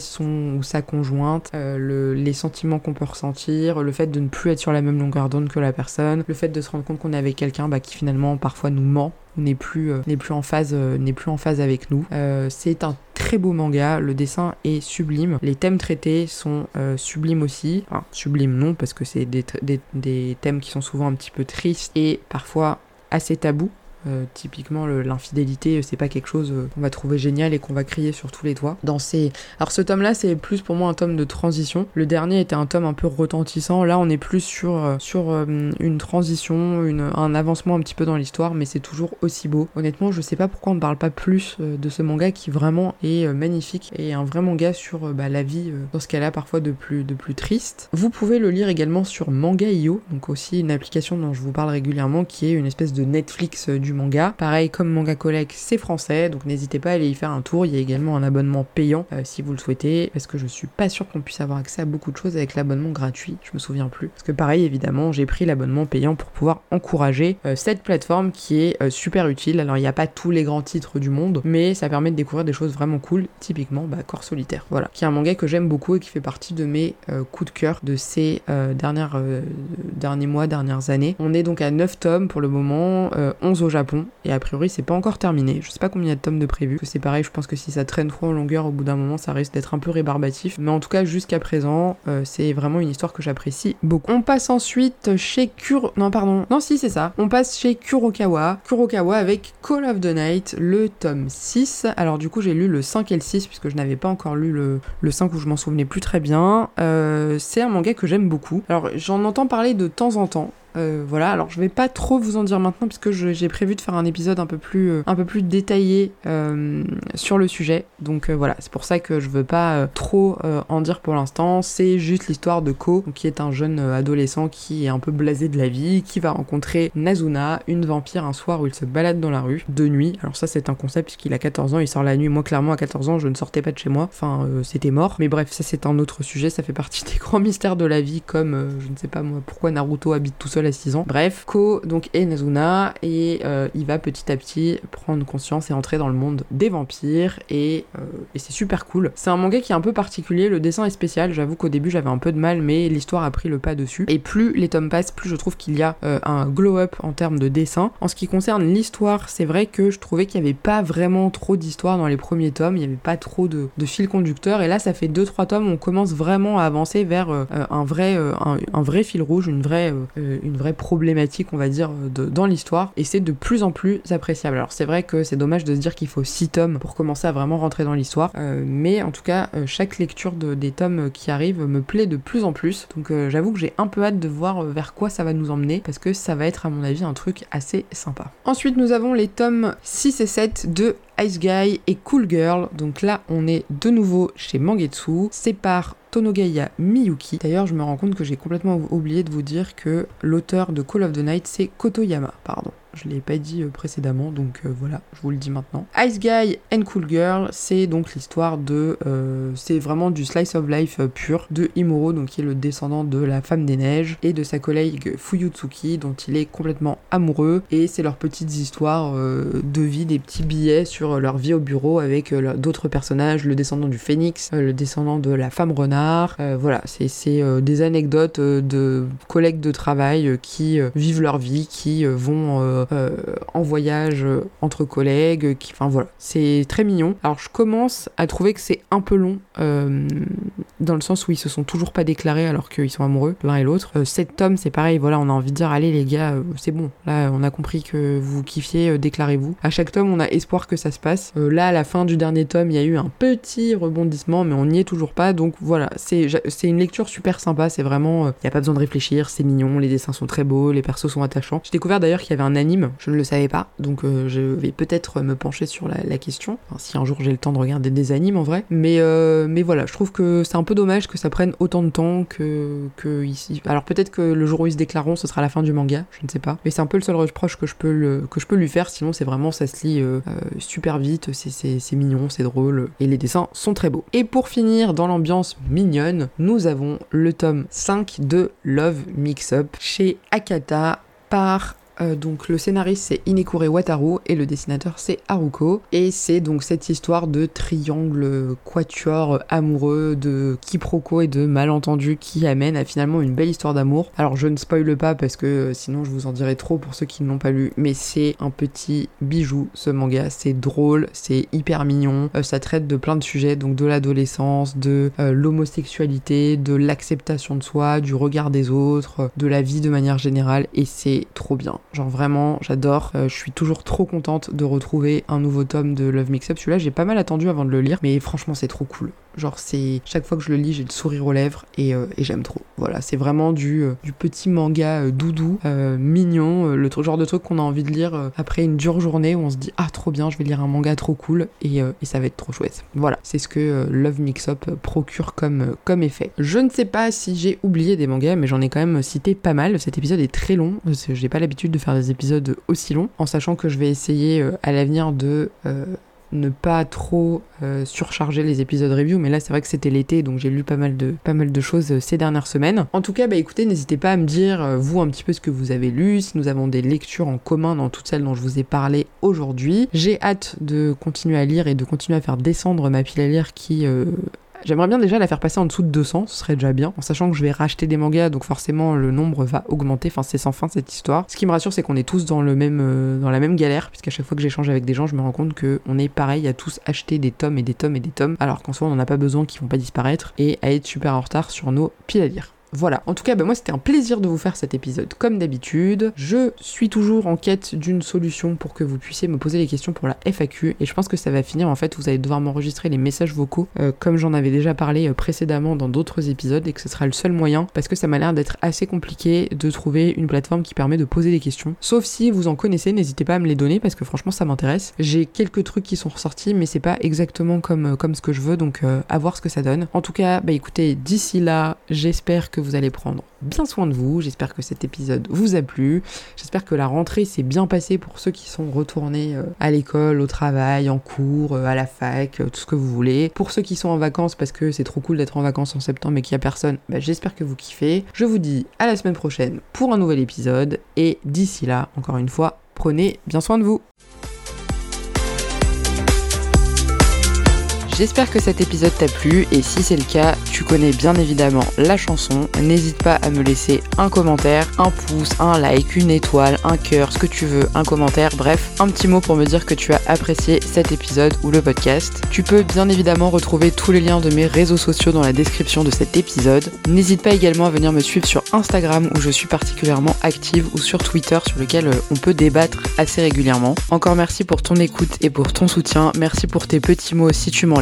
son ou sa conjointe, le, les sentiments qu'on peut ressentir, le fait de ne plus être sur la même longueur d'onde que la personne, le fait de se rendre compte qu'on est avec quelqu'un bah, qui finalement parfois nous ment n'est plus euh, n'est plus en phase euh, n'est plus en phase avec nous. Euh, c'est un très beau manga le dessin est sublime les thèmes traités sont sublimes aussi. Sublimes non parce que c'est des, des, des thèmes qui sont souvent un petit peu tristes et parfois assez tabous euh, typiquement, l'infidélité, c'est pas quelque chose euh, qu'on va trouver génial et qu'on va crier sur tous les toits. Dans ces... Alors ce tome-là, c'est plus pour moi un tome de transition. Le dernier était un tome un peu retentissant. Là, on est plus sur, euh, sur une transition, un avancement un petit peu dans l'histoire, mais c'est toujours aussi beau. Honnêtement, je sais pas pourquoi on ne parle pas plus de ce manga qui vraiment est magnifique et un vrai manga sur bah, la vie dans ce qu'elle a parfois de plus, de plus triste. Vous pouvez le lire également sur Manga.io, donc aussi une application dont je vous parle régulièrement qui est une espèce de Netflix du manga. Pareil, comme Manga Collect, c'est français, donc n'hésitez pas à aller y faire un tour. Il y a également un abonnement payant euh, si vous le souhaitez, parce que je suis pas sûre qu'on puisse avoir accès à beaucoup de choses avec l'abonnement gratuit. Je me souviens plus. Parce que pareil, évidemment, j'ai pris l'abonnement payant pour pouvoir encourager euh, cette plateforme qui est euh, super utile. Alors, il n'y a pas tous les grands titres du monde, mais ça permet de découvrir des choses vraiment cool. Typiquement, bah, Corps solitaire. Voilà. Qui est un manga que j'aime beaucoup et qui fait partie de mes coups de cœur de ces dernières, derniers mois, dernières années. On est donc à 9 tomes pour le moment, 11 au Japon et a priori, c'est pas encore terminé. Je sais pas combien de tomes de prévu. C'est pareil, je pense que si ça traîne trop en longueur, au bout d'un moment, ça risque d'être un peu rébarbatif. Mais en tout cas, jusqu'à présent, euh, c'est vraiment une histoire que j'apprécie beaucoup. On passe ensuite chez Kuro... Non, pardon. Non, si, c'est ça. On passe chez Kurokawa. Kurokawa avec Call of the Night, le tome 6. Alors du coup, j'ai lu le 5 et le 6, puisque je n'avais pas encore lu le, le 5 où je m'en souvenais plus très bien. Euh, c'est un manga que j'aime beaucoup. Alors, j'en entends parler de temps en temps. Euh, voilà, alors je vais pas trop vous en dire maintenant puisque j'ai prévu de faire un épisode un peu plus, euh, un peu plus détaillé euh, sur le sujet. Donc voilà, c'est pour ça que je veux pas trop en dire pour l'instant. C'est juste l'histoire de Ko, qui est un jeune adolescent qui est un peu blasé de la vie, qui va rencontrer Nazuna, une vampire, un soir où il se balade dans la rue, de nuit. Alors ça c'est un concept puisqu'il a 14 ans, il sort la nuit. Moi clairement à 14 ans je ne sortais pas de chez moi, enfin c'était mort. Mais bref, ça c'est un autre sujet, ça fait partie des grands mystères de la vie comme, je ne sais pas moi, pourquoi Naruto habite tout seul seul à 6 ans. Bref, Ko donc est Nazuna et euh, il va petit à petit prendre conscience et entrer dans le monde des vampires et, euh, et c'est super cool. C'est un manga qui est un peu particulier, le dessin est spécial, j'avoue qu'au début j'avais un peu de mal mais l'histoire a pris le pas dessus. Et plus les tomes passent, plus je trouve qu'il y a euh, un glow-up en termes de dessin. En ce qui concerne l'histoire, c'est vrai que je trouvais qu'il n'y avait pas vraiment trop d'histoire dans les premiers tomes, il n'y avait pas trop de, de fil conducteur et là ça fait 2-3 tomes, on commence vraiment à avancer vers un, vrai, un, vrai fil rouge, une vraie, vraie problématique on va dire de, dans l'histoire et c'est de plus en plus appréciable. Alors c'est vrai que c'est dommage de se dire qu'il faut 6 tomes pour commencer à vraiment rentrer dans l'histoire, euh, mais en tout cas euh, chaque lecture de, des tomes qui arrivent me plaît de plus en plus, donc euh, j'avoue que j'ai un peu hâte de voir vers quoi ça va nous emmener, parce que ça va être à mon avis un truc assez sympa. Ensuite nous avons les tomes 6 et 7 de Ice Guy et Cool Girl. Donc là, on est de nouveau chez Mangetsu. C'est par Tonogaya Miyuki. D'ailleurs, je me rends compte que j'ai complètement oublié de vous dire que l'auteur de Call of the Night, c'est Kotoyama, pardon. Je l'ai pas dit euh, précédemment, donc euh, voilà, je vous le dis maintenant. Ice Guy and Cool Girl, c'est donc l'histoire de, euh, c'est vraiment du slice of life pur de Imuro, donc qui est le descendant de la femme des neiges et de sa collègue Fuyutsuki, dont il est complètement amoureux. Et c'est leurs petites histoires de vie, des petits billets sur leur vie au bureau avec d'autres personnages, le descendant du phénix, le descendant de la femme renard. voilà, c'est des anecdotes de collègues de travail qui vivent leur vie, qui vont en voyage euh, entre collègues, enfin voilà, c'est très mignon. Alors je commence à trouver que c'est un peu long, euh, dans le sens où ils se sont toujours pas déclarés alors qu'ils sont amoureux l'un et l'autre. Cet tome, c'est pareil, voilà, on a envie de dire, allez les gars, c'est bon, là on a compris que vous kiffiez, déclarez-vous. À chaque tome, on a espoir que ça se passe. là, à la fin du dernier tome, il y a eu un petit rebondissement, mais on n'y est toujours pas, donc voilà, c'est une lecture super sympa, c'est vraiment, il n'y a pas besoin de réfléchir, c'est mignon, les dessins sont très beaux, les persos sont attachants. J'ai découvert d'ailleurs qu'il y avait un anime je ne le savais pas, donc euh, je vais peut-être me pencher sur la, question, si un jour j'ai le temps de regarder des animes en vrai. Mais, euh, mais voilà, je trouve que c'est un peu dommage que ça prenne autant de temps que, que ici. Alors peut-être que le jour où ils se déclareront, ce sera la fin du manga, je ne sais pas. Mais c'est un peu le seul reproche que je peux, que je peux lui faire, sinon c'est vraiment, ça se lit euh, super vite, c'est mignon, c'est drôle, et les dessins sont très beaux. Et pour finir, dans l'ambiance mignonne, nous avons le tome 5 de Love Mix Up chez Akata par euh, donc le scénariste c'est Inekure Wataru et le dessinateur c'est Haruko et c'est donc cette histoire de triangle quatuor amoureux de quiproquo et de malentendus qui amène à finalement une belle histoire d'amour. Alors je ne spoile pas parce que euh, sinon je vous en dirai trop pour ceux qui ne l'ont pas lu mais c'est un petit bijou ce manga, c'est drôle, c'est hyper mignon, euh, ça traite de plein de sujets donc de l'adolescence, de l'homosexualité, de l'acceptation de soi, du regard des autres, de la vie de manière générale et c'est trop bien. Genre vraiment, j'adore. Euh, je suis toujours trop contente de retrouver un nouveau tome de Love Mix Up. Celui-là, j'ai pas mal attendu avant de le lire, mais franchement, c'est trop cool. Genre, c'est chaque fois que je le lis, j'ai le sourire aux lèvres et, euh, j'aime trop. Voilà, c'est vraiment du, euh, du petit manga doudou, mignon, le genre de truc qu'on a envie de lire après une dure journée où on se dit ah trop bien, je vais lire un manga trop cool et, et ça va être trop chouette. Voilà, c'est ce que Love Mix Up procure comme, comme effet. Je ne sais pas si j'ai oublié des mangas, mais j'en ai quand même cité pas mal. Cet épisode est très long, j'ai pas l'habitude de faire des épisodes aussi longs, en sachant que je vais essayer euh, à l'avenir de euh, ne pas trop euh, surcharger les épisodes review, mais là c'est vrai que c'était l'été, donc j'ai lu pas mal de, pas mal de choses ces dernières semaines. En tout cas, bah écoutez, n'hésitez pas à me dire, vous, un petit peu ce que vous avez lu, si nous avons des lectures en commun dans toutes celles dont je vous ai parlé aujourd'hui. J'ai hâte de continuer à lire et de continuer à faire descendre ma pile à lire qui J'aimerais bien déjà la faire passer en dessous de 200, ce serait déjà bien, en sachant que je vais racheter des mangas, donc forcément le nombre va augmenter, enfin c'est sans fin cette histoire. Ce qui me rassure, c'est qu'on est tous dans, le même, euh, dans la même galère, puisqu'à chaque fois que j'échange avec des gens, je me rends compte qu'on est pareil à tous acheter des tomes et des tomes et des tomes, alors qu'en soi on n'en a pas besoin, qu'ils vont pas disparaître, et à être super en retard sur nos piles à lire. Voilà, en tout cas, bah, moi c'était un plaisir de vous faire cet épisode comme d'habitude. Je suis toujours en quête d'une solution pour que vous puissiez me poser les questions pour la FAQ et je pense que ça va finir en fait, vous allez devoir m'enregistrer les messages vocaux euh, comme j'en avais déjà parlé euh, précédemment dans d'autres épisodes et que ce sera le seul moyen parce que ça m'a l'air d'être assez compliqué de trouver une plateforme qui permet de poser des questions. Sauf si vous en connaissez, n'hésitez pas à me les donner parce que franchement ça m'intéresse. J'ai quelques trucs qui sont ressortis mais c'est pas exactement comme, euh, comme ce que je veux donc à voir ce que ça donne. En tout cas, bah écoutez, d'ici là, j'espère que vous allez prendre bien soin de vous. J'espère que cet épisode vous a plu. J'espère que la rentrée s'est bien passée pour ceux qui sont retournés euh, à l'école, au travail, en cours, euh, à la fac, tout ce que vous voulez. Pour ceux qui sont en vacances, parce que c'est trop cool d'être en vacances en septembre et qu'il n'y a personne, bah, j'espère que vous kiffez. Je vous dis à la semaine prochaine pour un nouvel épisode. Et d'ici là, encore une fois, prenez bien soin de vous. J'espère que cet épisode t'a plu et si c'est le cas, tu connais bien évidemment la chanson. N'hésite pas à me laisser un commentaire, un pouce, un like, une étoile, un cœur, ce que tu veux, un commentaire, bref, un petit mot pour me dire que tu as apprécié cet épisode ou le podcast. Tu peux bien évidemment retrouver tous les liens de mes réseaux sociaux dans la description de cet épisode. N'hésite pas également à venir me suivre sur Instagram où je suis particulièrement active ou sur Twitter sur lequel euh, on peut débattre assez régulièrement. Encore merci pour ton écoute et pour ton soutien. Merci pour tes petits mots si tu m'en